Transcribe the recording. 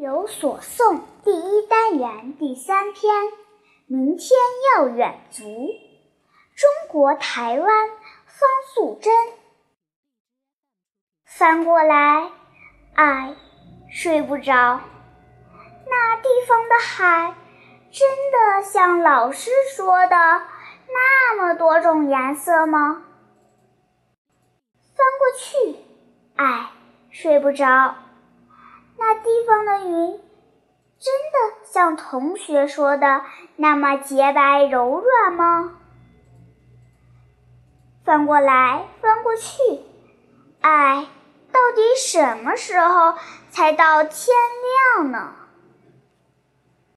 有所诵第一单元第三篇：明天要远足。中国台湾方素珍。翻过来，哎，睡不着。那地方的海，真的像老师说的那么多种颜色吗？翻过去，哎，睡不着。那地方的云，真的像同学说的那么洁白柔软吗？翻过来，翻过去，哎，到底什么时候才到天亮呢？